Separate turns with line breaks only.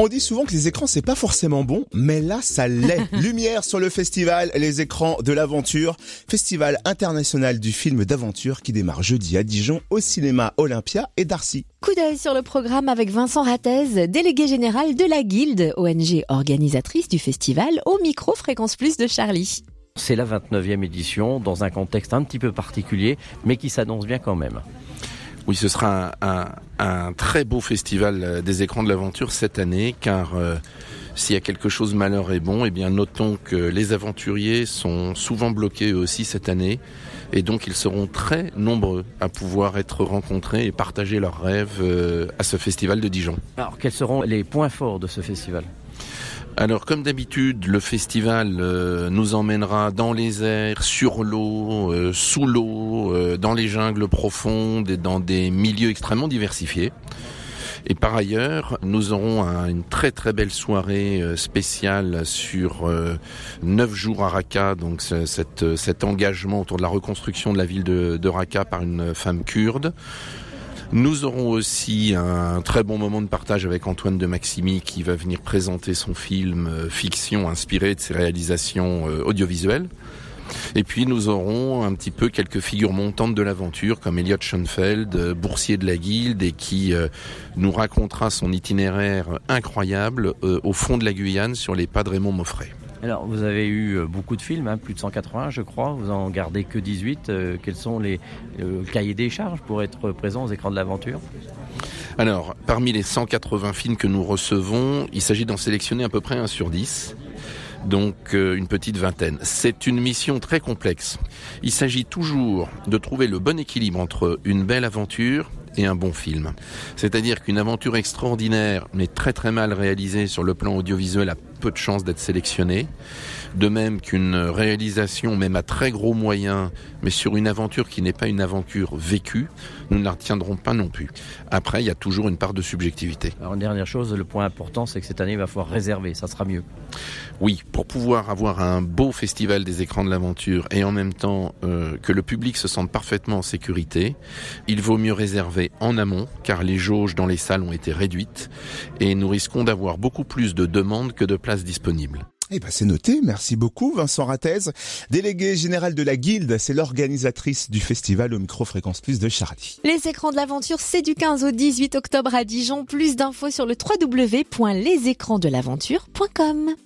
On dit souvent que les écrans c'est pas forcément bon, mais là ça l'est. Lumière sur le festival Les écrans de l'aventure, festival international du film d'aventure qui démarre jeudi à Dijon au cinéma Olympia et Darcy.
Coup d'œil sur le programme avec Vincent Rattez, délégué général de la Guilde, ONG organisatrice du festival, au micro Fréquence Plus de Charlie.
C'est la 29e édition dans un contexte un petit peu particulier, mais qui s'annonce bien quand même.
Oui, ce sera un, très beau festival euh, des écrans de l'aventure cette année, car euh, s'il y a quelque chose malheur et bon, eh bien notons que les aventuriers sont souvent bloqués eux aussi cette année, et donc ils seront très nombreux à pouvoir être rencontrés et partager leurs rêves euh, à ce festival de Dijon.
Alors quels seront les points forts de ce festival?
Alors comme d'habitude, le festival euh, nous emmènera dans les airs, sur l'eau, sous l'eau, euh, dans les jungles profondes et dans des milieux extrêmement diversifiés. Et par ailleurs, nous aurons une très très belle soirée spéciale sur neuf jours à Raqqa, donc cet engagement autour de la reconstruction de la ville de, de Raqqa par une femme kurde. Nous aurons aussi un très bon moment de partage avec Antoine de Maximi qui va venir présenter son film euh, fiction inspiré de ses réalisations euh, audiovisuelles. Et puis nous aurons un petit peu quelques figures montantes de l'aventure comme Elliot Schoenfeld, euh, boursier de la Guilde et qui nous racontera son itinéraire incroyable au fond de la Guyane sur les pas de Raymond Moffret.
Alors, vous avez eu euh, beaucoup de films, hein, plus de 180, je crois. Vous en gardez que 18. Euh, quels sont les euh, cahiers des charges pour être présents aux écrans de l'aventure?
Alors, parmi les 180 films que nous recevons, il s'agit d'en sélectionner à peu près un sur 10 donc une petite vingtaine. C'est une mission très complexe. Il s'agit toujours de trouver le bon équilibre entre une belle aventure et un bon film. C'est-à-dire qu'une aventure extraordinaire, mais très très mal réalisée sur le plan audiovisuel, peu de chances d'être sélectionnée. De même qu'une réalisation, même à très gros moyens, mais sur une aventure qui n'est pas une aventure vécue, nous ne la retiendrons pas non plus. Après, il y a toujours une part de subjectivité.
Alors, une dernière chose, le point important, c'est que cette année, il va falloir réserver, ça sera mieux.
Oui, pour pouvoir avoir un beau festival des écrans de l'aventure et en même temps euh, que le public se sente parfaitement en sécurité, il vaut mieux réserver en amont, car les jauges dans les salles ont été réduites et nous risquons d'avoir beaucoup plus de demandes que de places disponibles.
Eh ben c'est noté, merci beaucoup Vincent Rattez, délégué général de la Guilde, c'est l'organisatrice du festival au micro-fréquence plus de Charlie.
Les écrans de l'aventure, c'est du 15 au 18 octobre à Dijon, plus d'infos sur le www.lesécransdelaventure.com.